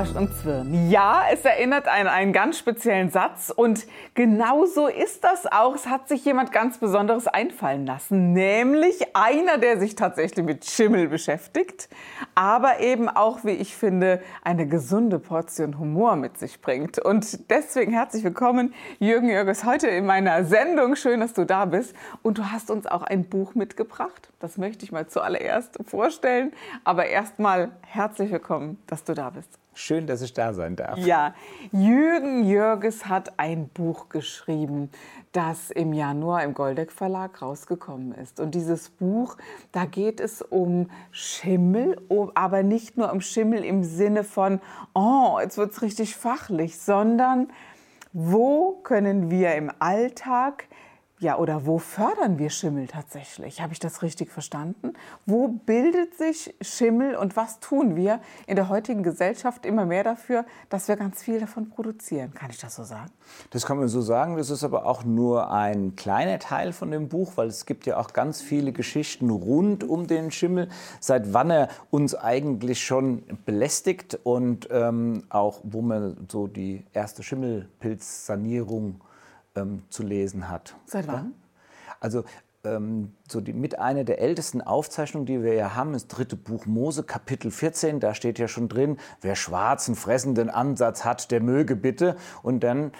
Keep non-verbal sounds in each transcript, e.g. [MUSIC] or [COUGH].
Arsch und Zwirn. Ja, es erinnert an einen ganz speziellen Satz und genau so ist das auch. Es hat sich jemand ganz Besonderes einfallen lassen, nämlich einer, der sich tatsächlich mit Schimmel beschäftigt, aber eben auch, wie ich finde, eine gesunde Portion Humor mit sich bringt. Und deswegen herzlich willkommen, Jürgen Jürges, heute in meiner Sendung. Schön, dass du da bist. Und du hast uns auch ein Buch mitgebracht. Das möchte ich mal zuallererst vorstellen. Aber erstmal herzlich willkommen, dass du da bist. Schön, dass ich da sein darf. Ja, Jürgen Jürges hat ein Buch geschrieben, das im Januar im Goldeck Verlag rausgekommen ist. Und dieses Buch, da geht es um Schimmel, aber nicht nur um Schimmel im Sinne von, oh, jetzt wird es richtig fachlich, sondern wo können wir im Alltag ja, oder wo fördern wir Schimmel tatsächlich? Habe ich das richtig verstanden? Wo bildet sich Schimmel und was tun wir in der heutigen Gesellschaft immer mehr dafür, dass wir ganz viel davon produzieren? Kann ich das so sagen? Das kann man so sagen. Das ist aber auch nur ein kleiner Teil von dem Buch, weil es gibt ja auch ganz viele Geschichten rund um den Schimmel, seit wann er uns eigentlich schon belästigt und ähm, auch wo man so die erste Schimmelpilzsanierung ähm, zu lesen hat. Seit wann? Also ähm, so die, mit einer der ältesten Aufzeichnungen, die wir ja haben, ist dritte Buch Mose, Kapitel 14. Da steht ja schon drin, wer schwarzen, fressenden Ansatz hat, der möge bitte. Und dann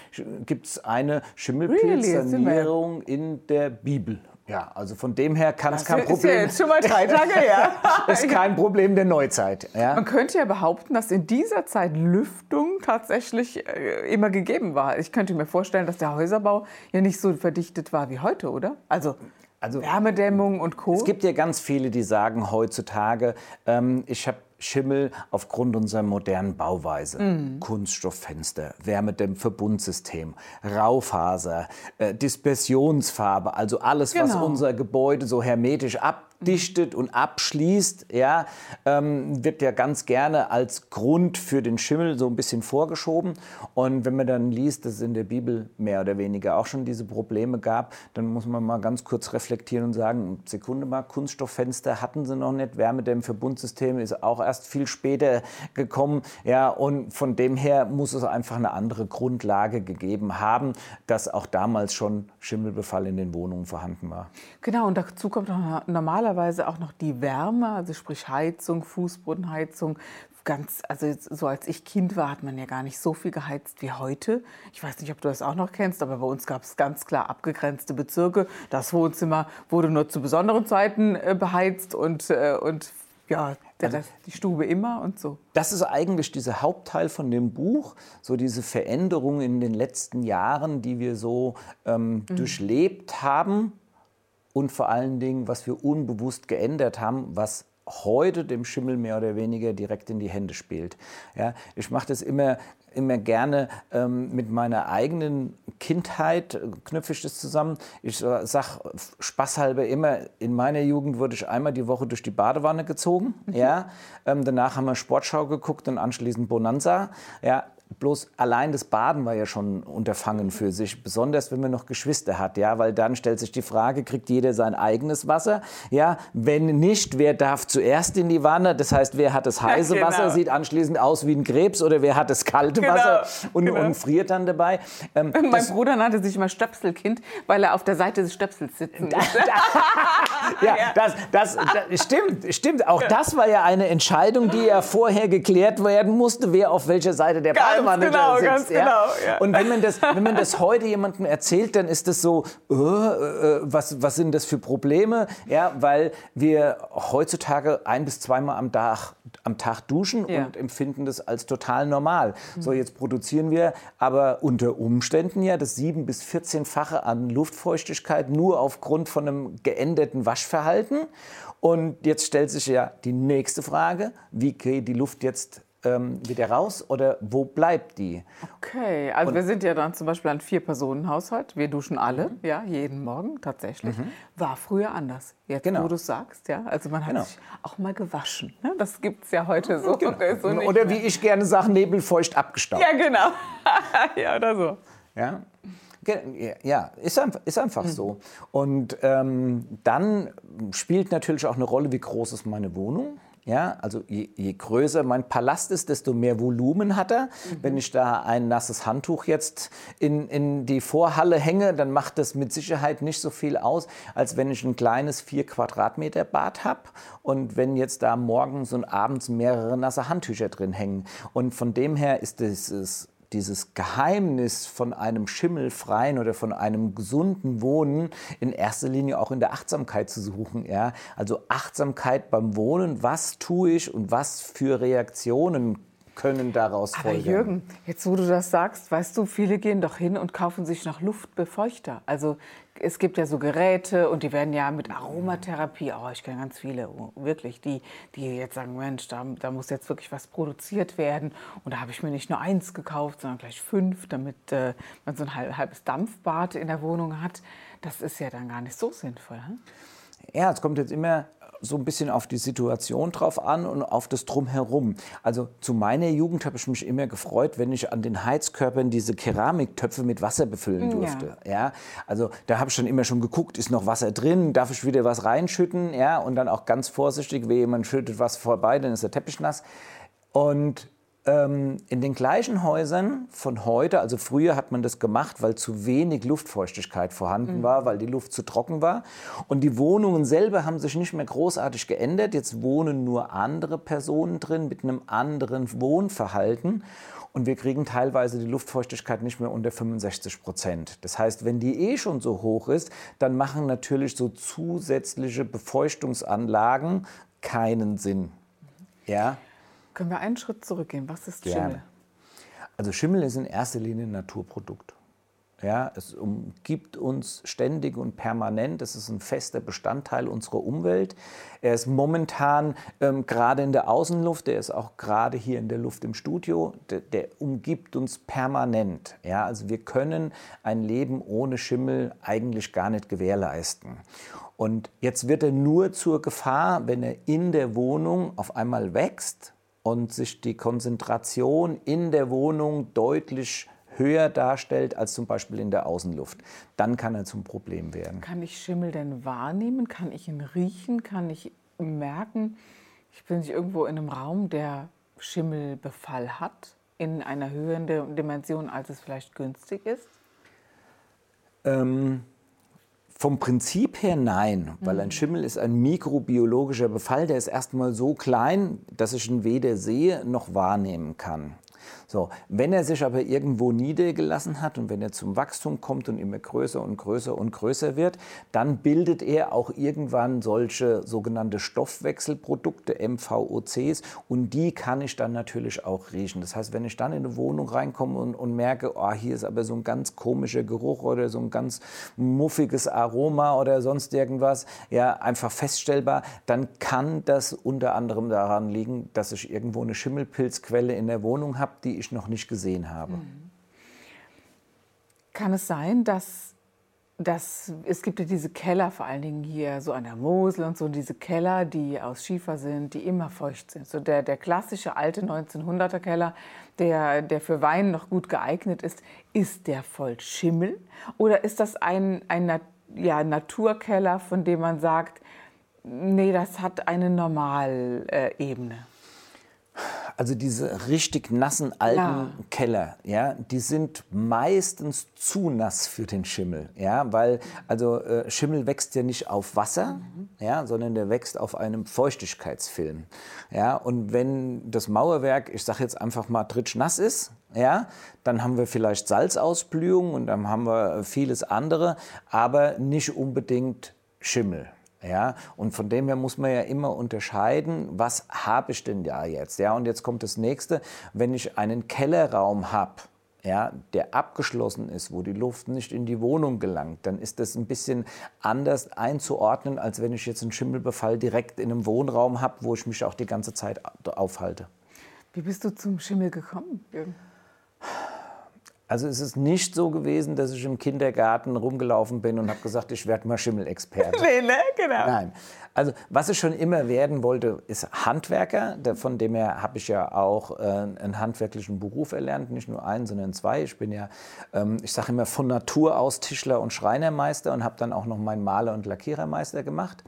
gibt es eine Schimmelpilzsanierung really? in der Bibel. Ja, also von dem her kann es kein Problem. Ist ja jetzt schon mal drei Tage her. [LAUGHS] ist kein Problem der Neuzeit. Ja? Man könnte ja behaupten, dass in dieser Zeit Lüftung tatsächlich äh, immer gegeben war. Ich könnte mir vorstellen, dass der Häuserbau ja nicht so verdichtet war wie heute, oder? Also also, Wärmedämmung und Co. Es gibt ja ganz viele, die sagen heutzutage, ähm, ich habe Schimmel aufgrund unserer modernen Bauweise. Mhm. Kunststofffenster, Wärmedämmverbundsystem, Raufaser, äh, Dispersionsfarbe, also alles, genau. was unser Gebäude so hermetisch ab abdichtet und abschließt, ja, ähm, wird ja ganz gerne als Grund für den Schimmel so ein bisschen vorgeschoben. Und wenn man dann liest, dass es in der Bibel mehr oder weniger auch schon diese Probleme gab, dann muss man mal ganz kurz reflektieren und sagen, Sekunde mal, Kunststofffenster hatten sie noch nicht, Wärmedämmverbundsystem ist auch erst viel später gekommen, ja, und von dem her muss es einfach eine andere Grundlage gegeben haben, dass auch damals schon Schimmelbefall in den Wohnungen vorhanden war. Genau, und dazu kommt normalerweise auch noch die Wärme, also sprich Heizung, Fußbodenheizung. Ganz, also so als ich Kind war, hat man ja gar nicht so viel geheizt wie heute. Ich weiß nicht, ob du das auch noch kennst, aber bei uns gab es ganz klar abgegrenzte Bezirke. Das Wohnzimmer wurde nur zu besonderen Zeiten äh, beheizt und, äh, und ja, also, die Stube immer und so. Das ist eigentlich dieser Hauptteil von dem Buch, so diese Veränderung in den letzten Jahren, die wir so ähm, mhm. durchlebt haben und vor allen Dingen, was wir unbewusst geändert haben, was heute dem Schimmel mehr oder weniger direkt in die Hände spielt. Ja, ich mache das immer, immer gerne ähm, mit meiner eigenen Kindheit, knüpfe ich das zusammen. Ich sage spaßhalber immer, in meiner Jugend wurde ich einmal die Woche durch die Badewanne gezogen. Mhm. Ja, ähm, danach haben wir Sportschau geguckt und anschließend Bonanza. Ja, Bloß allein das Baden war ja schon Unterfangen für sich, besonders wenn man noch Geschwister hat, ja, weil dann stellt sich die Frage, kriegt jeder sein eigenes Wasser? Ja, wenn nicht, wer darf zuerst in die Wanne? Das heißt, wer hat das heiße ja, genau. Wasser, sieht anschließend aus wie ein Krebs oder wer hat das kalte genau. Wasser und, genau. und, friert dann dabei? Ähm, mein Bruder nannte sich immer Stöpselkind, weil er auf der Seite des Stöpsels sitzen musste. [LAUGHS] ja, das, das, das, stimmt, stimmt. Auch das war ja eine Entscheidung, die ja vorher geklärt werden musste, wer auf welcher Seite der Badewanne Badewanne genau, sitzt. ja? Genau, ja. Und wenn man, das, wenn man das heute jemandem erzählt, dann ist das so, äh, äh, was, was sind das für Probleme? Ja, weil wir heutzutage ein bis zweimal am Tag, am Tag duschen ja. und empfinden das als total normal. Mhm. So, jetzt produzieren wir aber unter Umständen ja das 7- bis 14-fache an Luftfeuchtigkeit nur aufgrund von einem geänderten Waschverhalten. Und jetzt stellt sich ja die nächste Frage, wie geht die Luft jetzt ähm, wieder raus oder wo bleibt die? Okay, also Und- wir sind ja dann zum Beispiel ein Vier-Personen-Haushalt. Wir duschen alle, ja, jeden Morgen tatsächlich. War früher anders. Jetzt, Genau. wo du es sagst, ja. Also man hat Genau. sich auch mal gewaschen. Ne? Das gibt es ja heute so. so nicht oder mehr. wie ich gerne sage, nebelfeucht abgestaubt. Ja, genau. [LAUGHS] ja, oder so. Ja, ja ist einfach, ist einfach so. Und ähm, dann spielt natürlich auch eine Rolle, wie groß ist meine Wohnung. Ja, also je, je größer mein Palast ist, desto mehr Volumen hat er. Wenn ich da ein nasses Handtuch jetzt in, in die Vorhalle hänge, dann macht das mit Sicherheit nicht so viel aus, als wenn ich ein kleines 4 Quadratmeter Bad habe und wenn jetzt da morgens und abends mehrere nasse Handtücher drin hängen. Und von dem her ist dieses dieses Geheimnis von einem schimmelfreien oder von einem gesunden Wohnen in erster Linie auch in der Achtsamkeit zu suchen. Ja? Also Achtsamkeit beim Wohnen, was tue ich und was für Reaktionen können daraus Aber folgen. Jürgen, jetzt wo du das sagst, weißt du, viele gehen doch hin und kaufen sich noch Luftbefeuchter. Also es gibt ja so Geräte und die werden ja mit Aromatherapie, oh, ich kenne ganz viele, oh, wirklich, die, die jetzt sagen, Mensch, da, da muss jetzt wirklich was produziert werden. Und da habe ich mir nicht nur eins gekauft, sondern gleich fünf, damit äh, man so ein halb- halbes Dampfbad in der Wohnung hat. Das ist ja dann gar nicht so sinnvoll. Hm? Ja, es kommt jetzt immer so ein bisschen auf die Situation drauf an und auf das Drumherum. Also zu meiner Jugend habe ich mich immer gefreut, wenn ich an den Heizkörpern diese Keramiktöpfe mit Wasser befüllen Ja. durfte. Ja. also da habe ich dann immer schon geguckt, ist noch Wasser drin, darf ich wieder was reinschütten? Ja, und dann auch ganz vorsichtig, wie jemand schüttet was vorbei, dann ist der Teppich nass. Und ähm, in den gleichen Häusern von heute, also früher hat man das gemacht, weil zu wenig Luftfeuchtigkeit vorhanden war, weil die Luft zu trocken war. Und die Wohnungen selber haben sich nicht mehr großartig geändert. Jetzt wohnen nur andere Personen drin mit einem anderen Wohnverhalten. Und wir kriegen teilweise die Luftfeuchtigkeit nicht mehr unter 65 Prozent. Das heißt, wenn die eh schon so hoch ist, dann machen natürlich so zusätzliche Befeuchtungsanlagen keinen Sinn. Ja? Können wir einen Schritt zurückgehen? Was ist Gerne. Schimmel? Also Schimmel ist in erster Linie ein Naturprodukt. Ja, es umgibt uns ständig und permanent. Es ist ein fester Bestandteil unserer Umwelt. Er ist momentan ähm, gerade in der Außenluft, der ist auch gerade hier in der Luft im Studio. Der, der umgibt uns permanent. Ja, also wir können ein Leben ohne Schimmel eigentlich gar nicht gewährleisten. Und jetzt wird er nur zur Gefahr, wenn er in der Wohnung auf einmal wächst und sich die Konzentration in der Wohnung deutlich höher darstellt als zum Beispiel in der Außenluft. Dann kann er zum Problem werden. Kann ich Schimmel denn wahrnehmen? Kann ich ihn riechen? Kann ich merken, ich bin nicht irgendwo in einem Raum, der Schimmelbefall hat, in einer höheren Dimension, als es vielleicht günstig ist? Ähm, vom Prinzip her nein, weil ein Schimmel ist ein mikrobiologischer Befall, der ist erstmal so klein, dass ich ihn weder sehe noch wahrnehmen kann. So, wenn er sich aber irgendwo niedergelassen hat und wenn er zum Wachstum kommt und immer größer und größer und größer wird, dann bildet er auch irgendwann solche sogenannte Stoffwechselprodukte, MVOCs, und die kann ich dann natürlich auch riechen. Das heißt, wenn ich dann in eine Wohnung reinkomme und, und merke, oh, hier ist aber so ein ganz komischer Geruch oder so ein ganz muffiges Aroma oder sonst irgendwas, ja, einfach feststellbar, dann kann das unter anderem daran liegen, dass ich irgendwo eine Schimmelpilzquelle in der Wohnung habe, die ich noch nicht gesehen habe. Kann es sein, dass, dass es gibt ja diese Keller, vor allen Dingen hier so an der Mosel und so, diese Keller, die aus Schiefer sind, die immer feucht sind. So der, der klassische alte 1900er Keller, der, der für Wein noch gut geeignet ist, ist der voll Schimmel? Oder ist das ein, ein ja, Naturkeller, von dem man sagt, nee, das hat eine Normalebene? Also diese richtig nassen alten Ja. Keller, ja, die sind meistens zu nass für den Schimmel, ja, weil also äh, Schimmel wächst ja nicht auf Wasser, ja, sondern der wächst auf einem Feuchtigkeitsfilm, ja, und wenn das Mauerwerk, ich sage jetzt einfach mal nass ist, ja, dann haben wir vielleicht Salzausblühung und dann haben wir vieles andere, aber nicht unbedingt Schimmel. Ja, und von dem her muss man ja immer unterscheiden, was habe ich denn da jetzt? Ja, und jetzt kommt das nächste, wenn ich einen Kellerraum habe, ja, der abgeschlossen ist, wo die Luft nicht in die Wohnung gelangt, dann ist das ein bisschen anders einzuordnen, als wenn ich jetzt einen Schimmelbefall direkt in einem Wohnraum habe, wo ich mich auch die ganze Zeit aufhalte. Wie bist du zum Schimmel gekommen, Jürgen? Also es ist nicht so gewesen, dass ich im Kindergarten rumgelaufen bin und habe gesagt, ich werde mal Schimmelexperte. [LAUGHS] nee, ne? Genau. Nein. Also was ich schon immer werden wollte, ist Handwerker. Von dem her habe ich ja auch äh, einen handwerklichen Beruf erlernt, nicht nur einen, sondern zwei. Ich bin ja, ähm, ich sage immer von Natur aus Tischler und Schreinermeister und habe dann auch noch meinen Maler- und Lackierermeister gemacht.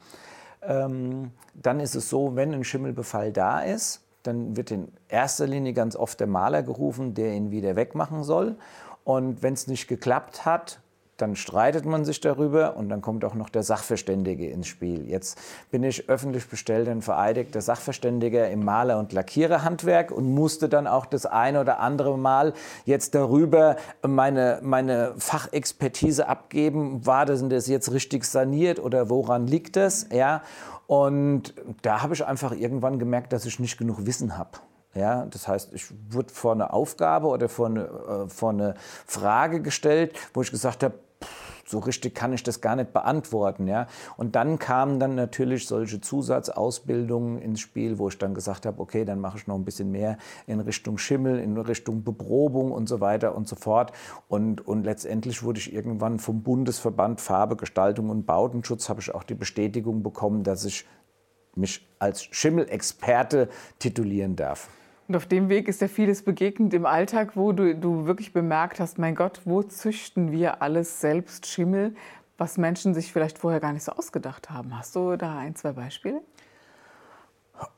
Ähm, dann ist es so, wenn ein Schimmelbefall da ist, dann wird in erster Linie ganz oft der Maler gerufen, der ihn wieder wegmachen soll. Und wenn es nicht geklappt hat, dann streitet man sich darüber und dann kommt auch noch der Sachverständige ins Spiel. Jetzt bin ich öffentlich bestellter und vereidigter Sachverständiger im Maler- und Lackiererhandwerk und musste dann auch das ein oder andere Mal jetzt darüber meine, meine Fachexpertise abgeben. War das, das jetzt richtig saniert oder woran liegt das? Ja. Und da habe ich einfach irgendwann gemerkt, dass ich nicht genug Wissen habe. Ja, das heißt, ich wurde vor eine Aufgabe oder vor eine, äh, vor eine Frage gestellt, wo ich gesagt habe, so richtig kann ich das gar nicht beantworten. Ja? Und dann kamen dann natürlich solche Zusatzausbildungen ins Spiel, wo ich dann gesagt habe, okay, dann mache ich noch ein bisschen mehr in Richtung Schimmel, in Richtung Beprobung und so weiter und so fort. Und, und letztendlich wurde ich irgendwann vom Bundesverband Farbe, Gestaltung und Bautenschutz, habe ich auch die Bestätigung bekommen, dass ich mich als Schimmelexperte titulieren darf. Und auf dem Weg ist ja vieles begegnet im Alltag, wo du, du wirklich bemerkt hast, mein Gott, wo züchten wir alles selbst Schimmel, was Menschen sich vielleicht vorher gar nicht so ausgedacht haben. Hast du da ein, zwei Beispiele?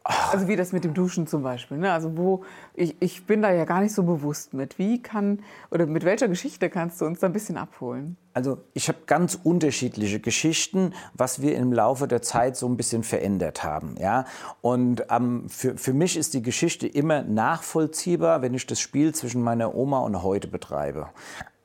Also wie das mit dem Duschen zum Beispiel. Ne? Also wo ich, ich bin da ja gar nicht so bewusst mit. Wie kann oder mit welcher Geschichte kannst du uns da ein bisschen abholen? Also ich habe ganz unterschiedliche Geschichten, was wir im Laufe der Zeit so ein bisschen verändert haben. Ja? Und ähm, für, für mich ist die Geschichte immer nachvollziehbar, wenn ich das Spiel zwischen meiner Oma und heute betreibe.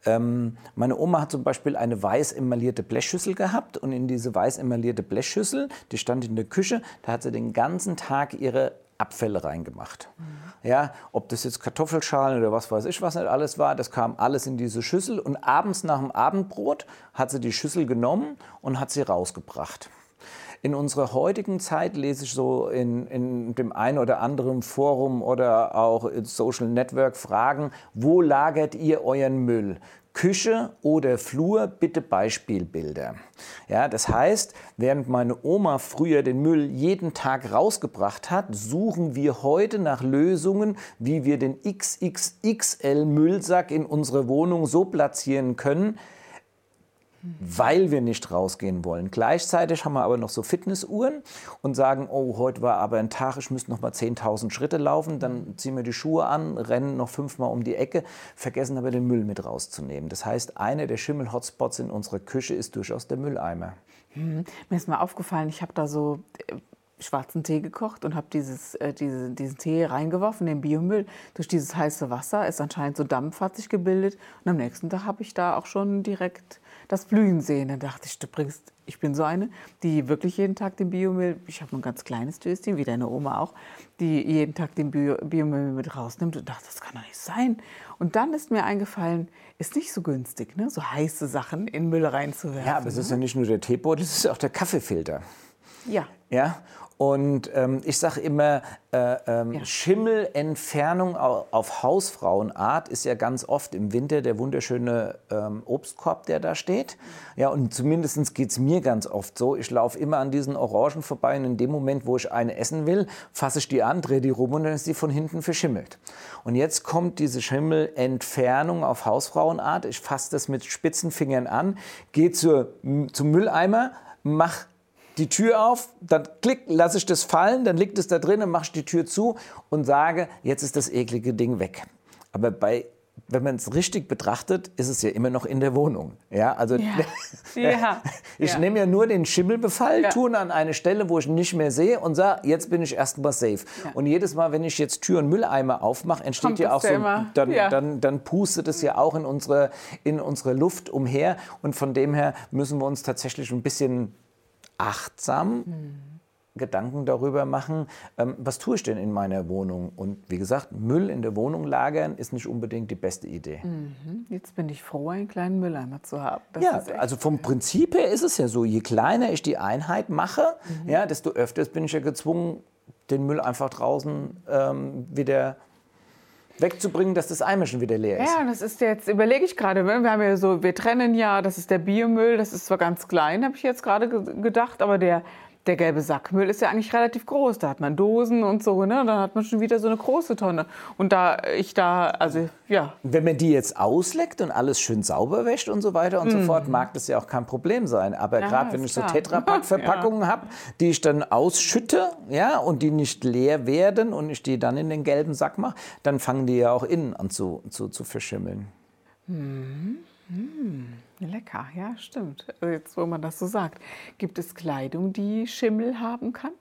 Ähm, meine Oma hat zum Beispiel eine weiß emaillierte Blechschüssel gehabt und in diese weiß emaillierte Blechschüssel, die stand in der Küche, da hat sie den ganzen Tag ihre Abfälle reingemacht. Mhm. Ja, ob das jetzt Kartoffelschalen oder was weiß ich, was nicht alles war, das kam alles in diese Schüssel und abends nach dem Abendbrot hat sie die Schüssel genommen und hat sie rausgebracht. In unserer heutigen Zeit lese ich so in, in dem einen oder anderen Forum oder auch in Social Network Fragen, wo lagert ihr euren Müll? Küche oder Flur, bitte Beispielbilder. Ja, das heißt, während meine Oma früher den Müll jeden Tag rausgebracht hat, suchen wir heute nach Lösungen, wie wir den XXXL Müllsack in unserer Wohnung so platzieren können, weil wir nicht rausgehen wollen. Gleichzeitig haben wir aber noch so Fitnessuhren und sagen, oh, heute war aber ein Tag, ich müsste noch mal 10.000 Schritte laufen, dann ziehen wir die Schuhe an, rennen noch fünfmal um die Ecke, vergessen aber den Müll mit rauszunehmen. Das heißt, einer der Schimmel-Hotspots in unserer Küche ist durchaus der Mülleimer. Hm. Mir ist mal aufgefallen, ich habe da so äh, schwarzen Tee gekocht und habe dieses, äh, diese, diesen Tee reingeworfen, den Biomüll. Durch dieses heiße Wasser ist anscheinend so Dampf hat sich gebildet. Und am nächsten Tag habe ich da auch schon direkt das Blühen sehen. Dann dachte ich, du bringst, ich bin so eine, die wirklich jeden Tag den Biomüll, ich habe ein ganz kleines Döschen, wie deine Oma auch, die jeden Tag den Bio, Biomüll mit rausnimmt und dachte, das kann doch nicht sein. Und dann ist mir eingefallen, ist nicht so günstig, ne? so heiße Sachen in Müll reinzuwerfen. Ja, aber es ist ja nicht nur der Teebeutel, es ist auch der Kaffeefilter. Ja. Ja, und ähm, ich sage immer, äh, ähm, ja. Schimmelentfernung auf Hausfrauenart ist ja ganz oft im Winter der wunderschöne ähm, Obstkorb, der da steht. Ja, und zumindest geht es mir ganz oft so. Ich laufe immer an diesen Orangen vorbei und in dem Moment, wo ich eine essen will, fasse ich die an, drehe die rum und dann ist die von hinten verschimmelt. Und jetzt kommt diese Schimmelentfernung auf Hausfrauenart. Ich fasse das mit spitzen Fingern an, gehe zur, zum Mülleimer, mache die Tür auf, dann klick, lasse ich das fallen, dann liegt es da drin, dann mache ich die Tür zu und sage, jetzt ist das eklige Ding weg. Aber bei wenn man es richtig betrachtet, ist es ja immer noch in der Wohnung. Ja, also ja. [LAUGHS] ja. [LAUGHS] ich ja. nehme ja nur den Schimmelbefall, ja. tue an eine Stelle, wo ich nicht mehr sehe und sage, jetzt bin ich erstmal safe. Und jedes Mal, wenn ich jetzt Tür und Mülleimer aufmache, entsteht Kommt ja auch so, dann, dann, dann pustet es ja auch in unsere, in unsere Luft umher. Und von dem her müssen wir uns tatsächlich ein bisschen achtsam mhm. Gedanken darüber machen, ähm, was tue ich denn in meiner Wohnung? Und wie gesagt, Müll in der Wohnung lagern ist nicht unbedingt die beste Idee. Mhm. Jetzt bin ich froh, einen kleinen Mülleimer zu haben. Das ja, also vom Prinzip her ist es ja so, je kleiner ich die Einheit mache, mhm. ja, desto öfters bin ich ja gezwungen, den Müll einfach draußen ähm, wieder wegzubringen, dass das Eimerchen wieder leer ist. Ja, das ist jetzt, überlege ich gerade, ne? wir haben ja so, wir trennen ja, das ist der Biomüll, das ist zwar ganz klein, habe ich jetzt gerade gedacht, aber der der gelbe Sackmüll ist ja eigentlich relativ groß. Da hat man Dosen und so, ne? Dann hat man schon wieder so eine große Tonne. Und da ich da, also ja. Wenn man die jetzt ausleckt und alles schön sauber wäscht und so weiter und mm. so mhm. fort, mag das ja auch kein Problem sein. Aber ja, gerade wenn ich klar. so Tetrapack-Verpackungen [LAUGHS] ja. habe, die ich dann ausschütte, ja, und die nicht leer werden und ich die dann in den gelben Sack mache, dann fangen die ja auch innen an zu, zu, zu verschimmeln. Mm. Mm. Lecker, ja, stimmt. Also jetzt, wo man das so sagt. Gibt es Kleidung, die Schimmel haben kann?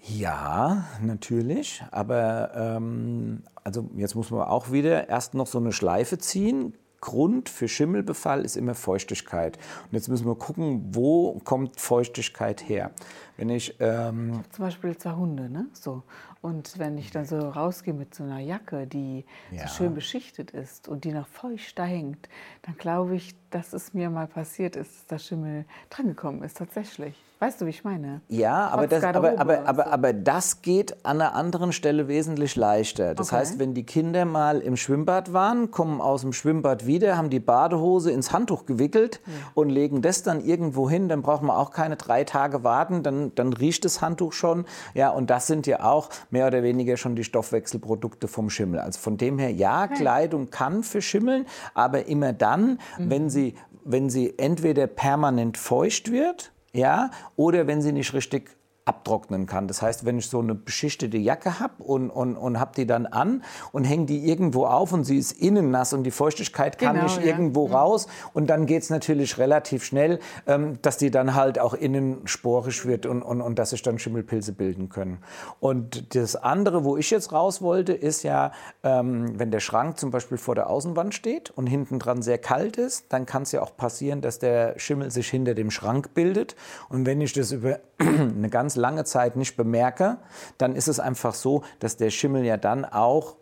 Ja, natürlich. Aber ähm, also jetzt muss man auch wieder erst noch so eine Schleife ziehen. Grund für Schimmelbefall ist immer Feuchtigkeit. Und jetzt müssen wir gucken, wo kommt Feuchtigkeit her. Wenn ich ähm zum Beispiel zwei Hunde, ne? So und wenn ich dann so rausgehe mit so einer Jacke, die ja. so schön beschichtet ist und die noch feucht da hängt, dann glaube ich, dass es mir mal passiert ist, dass Schimmel drangekommen ist, tatsächlich. Weißt du, wie ich meine? Ja, aber das, aber, aber, aber, aber das geht an einer anderen Stelle wesentlich leichter. Das okay. heißt, wenn die Kinder mal im Schwimmbad waren, kommen aus dem Schwimmbad wieder, haben die Badehose ins Handtuch gewickelt ja. und legen das dann irgendwo hin, dann braucht man auch keine drei Tage warten, dann, dann riecht das Handtuch schon. Ja, und das sind ja auch mehr oder weniger schon die Stoffwechselprodukte vom Schimmel. Also von dem her, ja. Kleidung kann verschimmeln, aber immer dann, mhm. wenn, sie, wenn sie entweder permanent feucht wird, ja, oder wenn sie nicht richtig abtrocknen kann. Das heißt, wenn ich so eine beschichtete Jacke habe und, und, und habe die dann an und hänge die irgendwo auf und sie ist innen nass und die Feuchtigkeit kann genau, nicht ja. irgendwo mhm. raus und dann geht es natürlich relativ schnell, ähm, dass die dann halt auch innen sporisch wird und, und, und dass sich dann Schimmelpilze bilden können. Und das andere, wo ich jetzt raus wollte, ist ja, ähm, wenn der Schrank zum Beispiel vor der Außenwand steht und hinten dran sehr kalt ist, dann kann es ja auch passieren, dass der Schimmel sich hinter dem Schrank bildet. Und wenn ich das über [CLEARS THROAT] eine ganz lange Zeit nicht bemerke, dann ist es einfach so, dass der Schimmel ja dann auch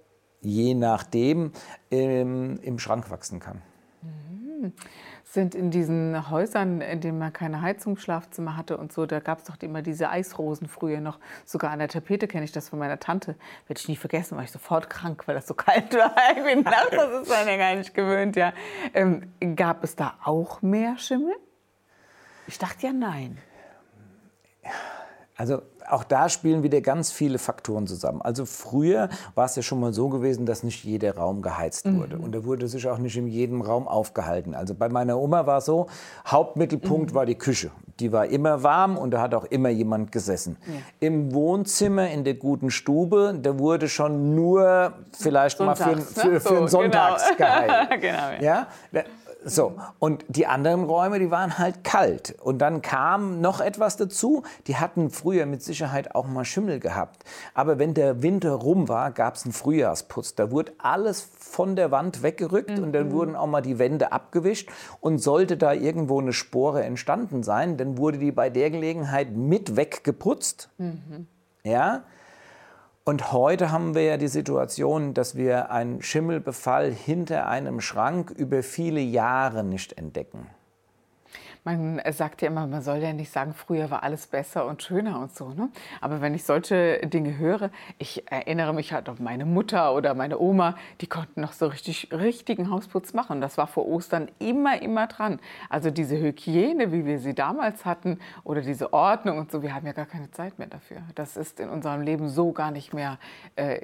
je nachdem im, im Schrank wachsen kann. Mhm. Sind in diesen Häusern, in denen man keine Heizungsschlafzimmer hatte und so, da gab es doch immer diese Eisrosen früher noch. Sogar an der Tapete kenne ich das von meiner Tante. Werde ich nie vergessen, war ich sofort krank, weil das so [LAUGHS] kalt war. Ich bin das ist man ja gar nicht gewöhnt. Ja. Ähm, gab es da auch mehr Schimmel? Ich dachte ja nein. Also auch da spielen wieder ganz viele Faktoren zusammen. Also früher war es ja schon mal so gewesen, dass nicht jeder Raum geheizt wurde. Mhm. Und da wurde sich auch nicht in jedem Raum aufgehalten. Also bei meiner Oma war es so, Hauptmittelpunkt mhm. war die Küche. Die war immer warm und da hat auch immer jemand gesessen. Ja. Im Wohnzimmer, in der guten Stube, da wurde schon nur vielleicht Sonntags, mal für, für, ne? für, für einen Sonntags genau. [LAUGHS] geheilt. genau, ja. ja? So, und die anderen Räume, die waren halt kalt. Und dann kam noch etwas dazu. Die hatten früher mit Sicherheit auch mal Schimmel gehabt. Aber wenn der Winter rum war, gab es einen Frühjahrsputz. Da wurde alles von der Wand weggerückt mhm. und dann mhm. wurden auch mal die Wände abgewischt. Und sollte da irgendwo eine Spore entstanden sein, dann wurde die bei der Gelegenheit mit weggeputzt. Mhm. Ja, und heute haben wir ja die Situation, dass wir einen Schimmelbefall hinter einem Schrank über viele Jahre nicht entdecken man sagt ja immer, man soll ja nicht sagen, früher war alles besser und schöner und so. Ne? Aber wenn ich solche Dinge höre, ich erinnere mich halt auf meine Mutter oder meine Oma, die konnten noch so richtig richtigen Hausputz machen. Das war vor Ostern immer, immer dran. Also diese Hygiene, wie wir sie damals hatten, oder diese Ordnung und so, wir haben ja gar keine Zeit mehr dafür. Das ist in unserem Leben so gar nicht mehr äh,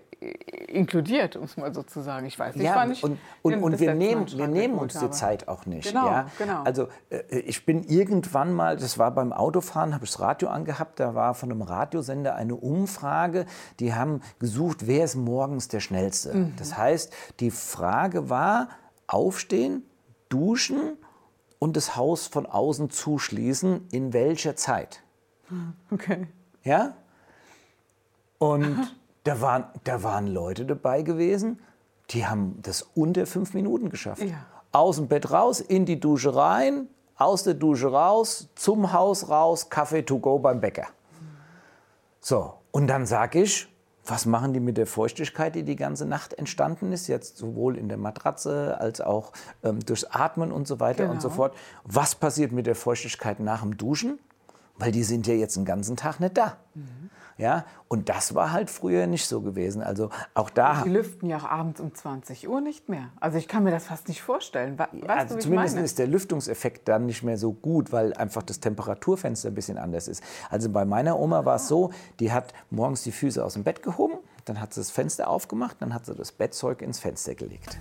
inkludiert, um es mal so zu sagen. Ich weiß nicht, ja, nicht, und, und, und wir nehmen, wir nehmen uns die Zeit auch nicht. Genau, ja? genau. Also äh, ich bin irgendwann mal, das war beim Autofahren, habe ich das Radio angehabt, da war von einem Radiosender eine Umfrage, die haben gesucht, wer ist morgens der Schnellste. Mhm. Das heißt, die Frage war, aufstehen, duschen und das Haus von außen zuschließen, in welcher Zeit. Okay. Ja? Und [LAUGHS] da waren, da waren Leute dabei gewesen, die haben das unter fünf Minuten geschafft. Ja. Aus dem Bett raus, in die Dusche rein, aus der Dusche raus, zum Haus raus, Kaffee to go beim Bäcker. So, und dann sage ich, was machen die mit der Feuchtigkeit, die die ganze Nacht entstanden ist, jetzt sowohl in der Matratze als auch ähm, durchs Atmen und so weiter genau. und so genau. fort. Was passiert mit der Feuchtigkeit nach dem Duschen? weil die sind ja jetzt den ganzen Tag nicht da. Ja, und das war halt früher nicht so gewesen. Also auch da. Die lüften ja auch abends um 20 Uhr nicht mehr. Also ich kann mir das fast nicht vorstellen. Weißt also du, zumindest ist der Lüftungseffekt dann nicht mehr so gut, weil einfach das Temperaturfenster ein bisschen anders ist. Also bei meiner Oma war es so, die hat morgens die Füße aus dem Bett gehoben, dann hat sie das Fenster aufgemacht, dann hat sie das Bettzeug ins Fenster gelegt.